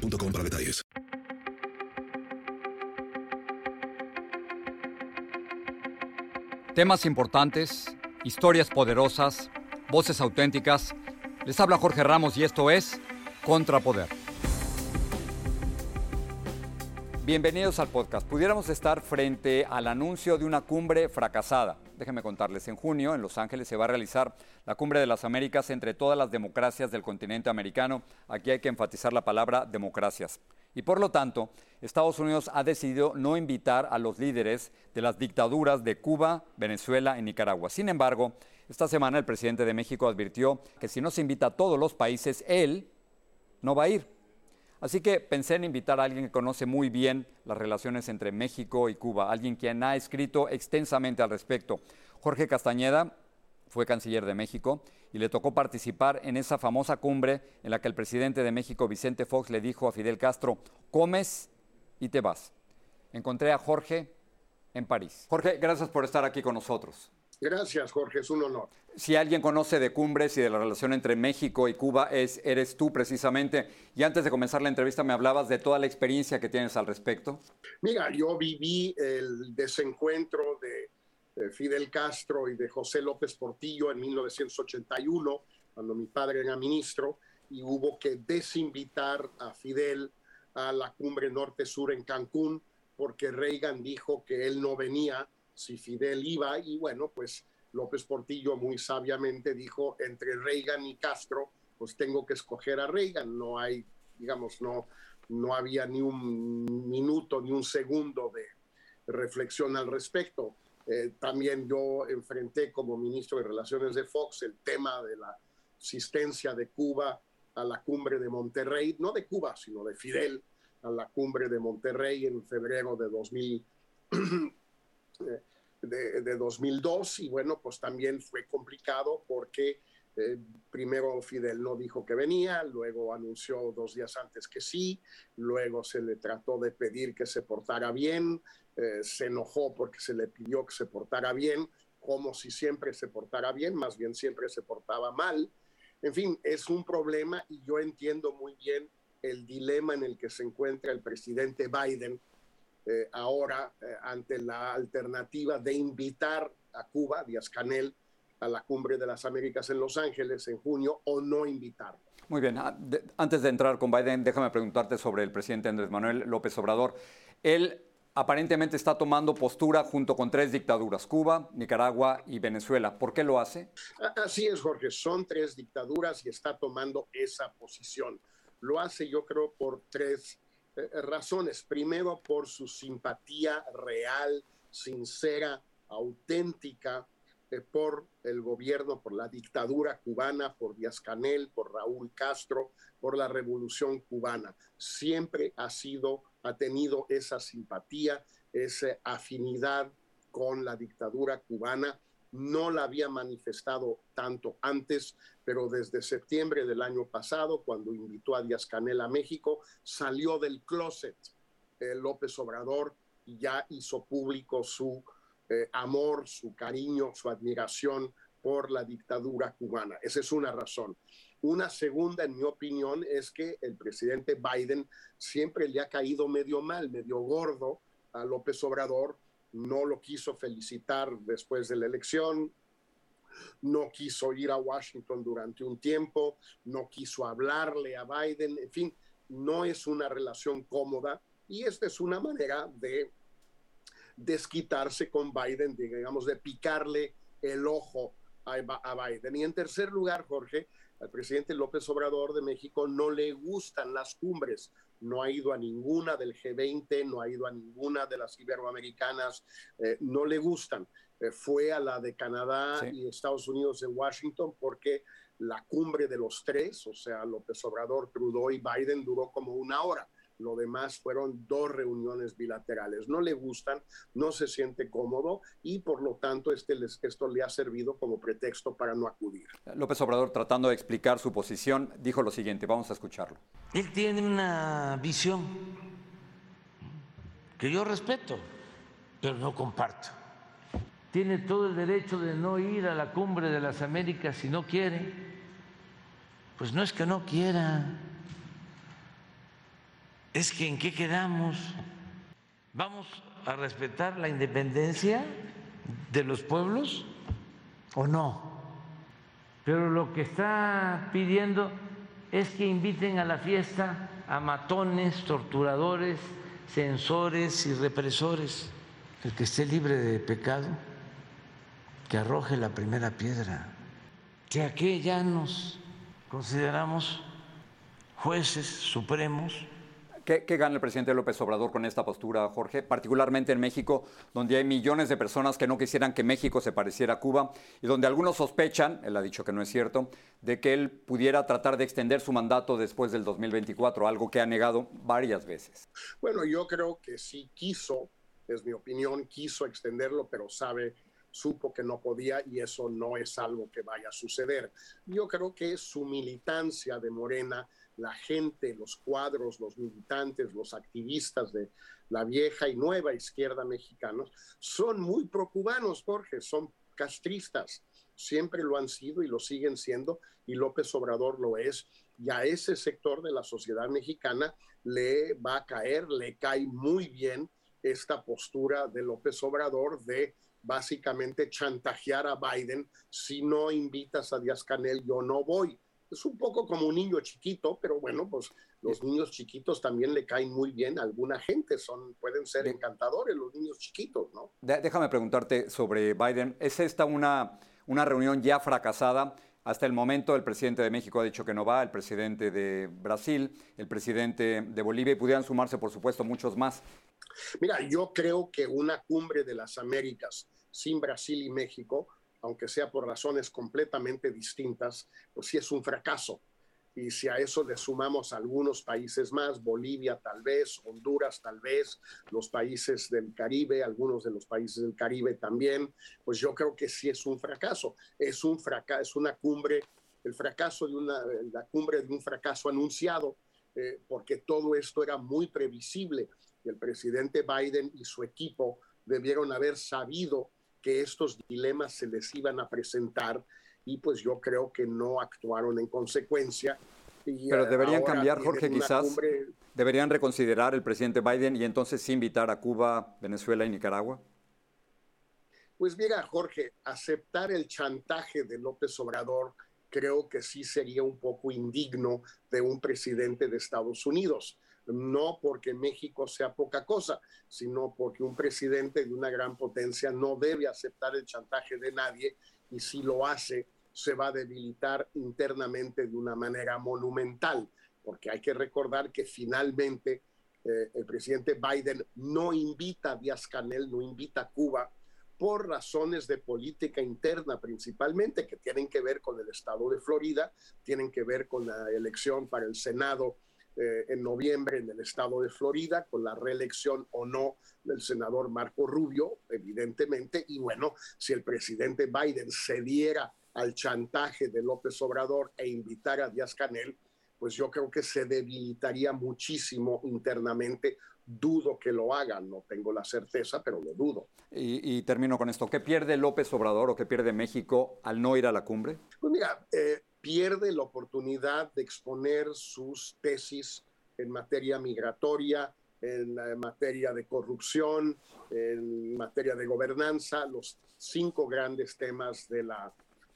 boostmobile.com para detalles. Temas importantes, historias poderosas, voces auténticas. Les habla Jorge Ramos y esto es Contrapoder. Bienvenidos al podcast. Pudiéramos estar frente al anuncio de una cumbre fracasada. Déjenme contarles, en junio en Los Ángeles se va a realizar la cumbre de las Américas entre todas las democracias del continente americano. Aquí hay que enfatizar la palabra democracias. Y por lo tanto, Estados Unidos ha decidido no invitar a los líderes de las dictaduras de Cuba, Venezuela y Nicaragua. Sin embargo, esta semana el presidente de México advirtió que si no se invita a todos los países, él no va a ir. Así que pensé en invitar a alguien que conoce muy bien las relaciones entre México y Cuba, alguien quien ha escrito extensamente al respecto. Jorge Castañeda fue canciller de México y le tocó participar en esa famosa cumbre en la que el presidente de México, Vicente Fox, le dijo a Fidel Castro, comes y te vas. Encontré a Jorge en París. Jorge, gracias por estar aquí con nosotros. Gracias, Jorge, es un honor. Si alguien conoce de cumbres y de la relación entre México y Cuba, es, eres tú precisamente. Y antes de comenzar la entrevista, me hablabas de toda la experiencia que tienes al respecto. Mira, yo viví el desencuentro de Fidel Castro y de José López Portillo en 1981, cuando mi padre era ministro, y hubo que desinvitar a Fidel a la cumbre norte-sur en Cancún, porque Reagan dijo que él no venía si Fidel iba y bueno, pues López Portillo muy sabiamente dijo, entre Reagan y Castro, pues tengo que escoger a Reagan, no hay, digamos, no, no había ni un minuto, ni un segundo de reflexión al respecto. Eh, también yo enfrenté como ministro de Relaciones de Fox el tema de la asistencia de Cuba a la cumbre de Monterrey, no de Cuba, sino de Fidel, a la cumbre de Monterrey en febrero de 2000 de, de, 2002 y bueno, pues también fue complicado porque eh, primero Fidel no dijo que venía, luego anunció dos días antes que sí, luego se le trató de pedir que se portara bien, eh, se enojó porque se le pidió que se portara bien, como si siempre se portara bien, más bien siempre se portaba mal. En fin, es un problema y yo entiendo muy bien el dilema en el que se encuentra el presidente Biden eh, ahora eh, ante la alternativa de invitar a Cuba, Díaz Canel, a la cumbre de las Américas en Los Ángeles en junio o no invitarlo. Muy bien, ah, antes de entrar con Biden, déjame preguntarte sobre el presidente Andrés Manuel López Obrador. Él aparentemente está tomando postura junto con tres dictaduras, Cuba, Nicaragua y Venezuela. ¿Por qué lo hace? Así es, Jorge, son tres dictaduras y está tomando esa posición. Lo hace yo creo por tres razones. Primero, por su simpatía real, sincera, auténtica eh, por el gobierno, por la dictadura cubana, por Díaz Canel, por Raúl Castro, por la revolución cubana. Siempre ha sido, ha tenido esa simpatía, esa afinidad con la dictadura cubana no la había manifestado tanto antes, pero desde septiembre del año pasado, cuando invitó a Díaz Canel a México, salió del closet eh, López Obrador y ya hizo público su eh, amor, su cariño, su admiración por la dictadura cubana. Esa es una razón. Una segunda, en mi opinión, es que el presidente Biden siempre le ha caído medio mal, medio gordo a López Obrador no lo quiso felicitar después de la elección, no quiso ir a Washington durante un tiempo, no quiso hablarle a Biden, en fin, no es una relación cómoda y esta es una manera de desquitarse con Biden, digamos, de picarle el ojo a Biden. Y en tercer lugar, Jorge, al presidente López Obrador de México no le gustan las cumbres, no ha ido a ninguna del G20, no ha ido a ninguna de las iberoamericanas, eh, no le gustan. Eh, fue a la de Canadá y Estados Unidos de Washington porque la cumbre de los tres, o sea, López Obrador, Trudeau y Biden duró como una hora. Lo demás fueron dos reuniones bilaterales. No le gustan, no se siente cómodo y por lo tanto este, esto le ha servido como pretexto para no acudir. López Obrador, tratando de explicar su posición, dijo lo siguiente, vamos a escucharlo. Él tiene una visión que yo respeto, pero no comparto. Tiene todo el derecho de no ir a la cumbre de las Américas si no quiere. Pues no es que no quiera, es que en qué quedamos. ¿Vamos a respetar la independencia de los pueblos o no? Pero lo que está pidiendo es que inviten a la fiesta a matones, torturadores, censores y represores. El que esté libre de pecado, que arroje la primera piedra. Que aquí ya nos consideramos jueces supremos ¿Qué, gana el presidente López Obrador con esta postura, Jorge? Particularmente en México, donde hay millones de personas que no quisieran que México se pareciera a Cuba y donde algunos sospechan, él ha dicho que no es cierto, de que él pudiera tratar de extender su mandato después del 2024, algo que ha negado varias veces. Bueno, yo creo que sí quiso, es mi opinión, quiso extenderlo, pero sabe supo que no podía y eso no es algo que vaya a suceder. Yo creo que su militancia de Morena la gente, los cuadros, los militantes, los activistas de la vieja y nueva izquierda mexicanos son muy procubanos, Jorge, son castristas, siempre lo han sido y lo siguen siendo, y López Obrador lo es, y a ese sector de la sociedad mexicana le va a caer, le cae muy bien esta postura de López Obrador de básicamente chantajear a Biden, si no invitas a Díaz Canel, yo no voy es un poco como un niño chiquito, pero bueno, pues los niños chiquitos también le caen muy bien a alguna gente, son, pueden ser encantadores los niños chiquitos, ¿no? Déjame preguntarte sobre Biden. ¿Es esta una, una reunión ya fracasada? Hasta el momento el presidente de México ha dicho que no va, el presidente de Brasil, el presidente de Bolivia y pudieran sumarse, por supuesto, muchos más. Mira, yo creo que una cumbre de las Américas sin Brasil y México aunque sea por razones completamente distintas, pues sí es un fracaso. Y si a eso le sumamos algunos países más, Bolivia tal vez, Honduras tal vez, los países del Caribe, algunos de los países del Caribe también, pues yo creo que sí es un fracaso. Es un fracaso, es una cumbre, el fracaso de una, la cumbre de un fracaso anunciado, eh, porque todo esto era muy previsible. Y el presidente Biden y su equipo debieron haber sabido que estos dilemas se les iban a presentar y pues yo creo que no actuaron en consecuencia. Pero deberían cambiar, Jorge, quizás. ¿Deberían reconsiderar el presidente Biden y entonces invitar a Cuba, Venezuela y Nicaragua? Pues mira, Jorge, aceptar el chantaje de López Obrador creo que sí sería un poco indigno de un presidente de Estados Unidos no porque México sea poca cosa, sino porque un presidente de una gran potencia no debe aceptar el chantaje de nadie y si lo hace se va a debilitar internamente de una manera monumental, porque hay que recordar que finalmente eh, el presidente Biden no invita a Díaz Canel, no invita a Cuba por razones de política interna principalmente, que tienen que ver con el estado de Florida, tienen que ver con la elección para el Senado eh, en noviembre en el estado de Florida, con la reelección o no del senador Marco Rubio, evidentemente, y bueno, si el presidente Biden cediera al chantaje de López Obrador e invitara a Díaz Canel, pues yo creo que se debilitaría muchísimo internamente. Dudo que lo hagan, no tengo la certeza, pero lo dudo. Y, termino con esto. ¿Qué pierde López Obrador o qué pierde México al no ir a la cumbre? Pues mira, eh, pierde la oportunidad de exponer sus tesis en materia migratoria, en, materia de corrupción, en materia de gobernanza, los cinco grandes temas de la,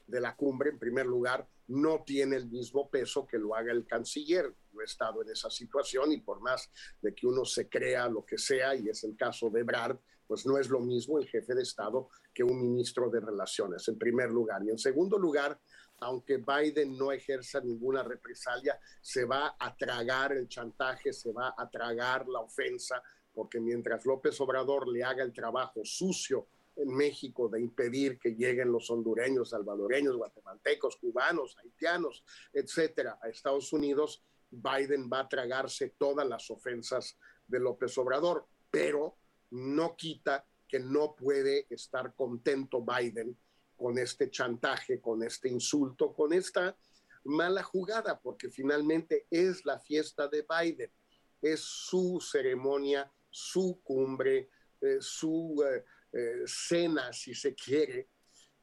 de la cumbre, en primer lugar, no tiene el mismo peso que lo haga el canciller. Yo he estado en esa situación y por más de que uno se crea lo que sea, y es el caso de Brad, pues no es lo mismo el jefe de Estado que un ministro de Relaciones, en primer lugar. Y en segundo lugar, aunque Biden no ejerza ninguna represalia, se va a tragar el chantaje, se va a tragar la ofensa, porque mientras López Obrador le haga el trabajo sucio en México de impedir que lleguen los hondureños, salvadoreños, guatemaltecos, cubanos, haitianos, etcétera, a Estados Unidos, Biden va a tragarse todas las ofensas de López Obrador, pero no quita que no puede estar contento Biden con este chantaje, con este insulto, con esta mala jugada, porque finalmente es la fiesta de Biden, es su ceremonia, su cumbre, eh, su eh, eh, cena, si se quiere.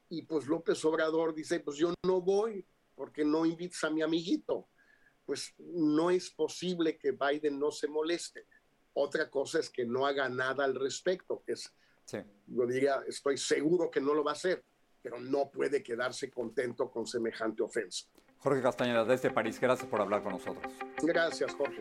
Y pues López Obrador dice, pues yo no voy porque no invitas a mi amiguito. Pues no es posible que Biden no se moleste. Otra cosa es que no haga nada al respecto. Es, Yo diría, estoy seguro que no lo va a hacer, pero no puede quedarse contento con semejante ofensa. Jorge Castañeda, desde París, gracias por hablar con nosotros. Gracias, Jorge.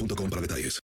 boostmobile.com para detalles.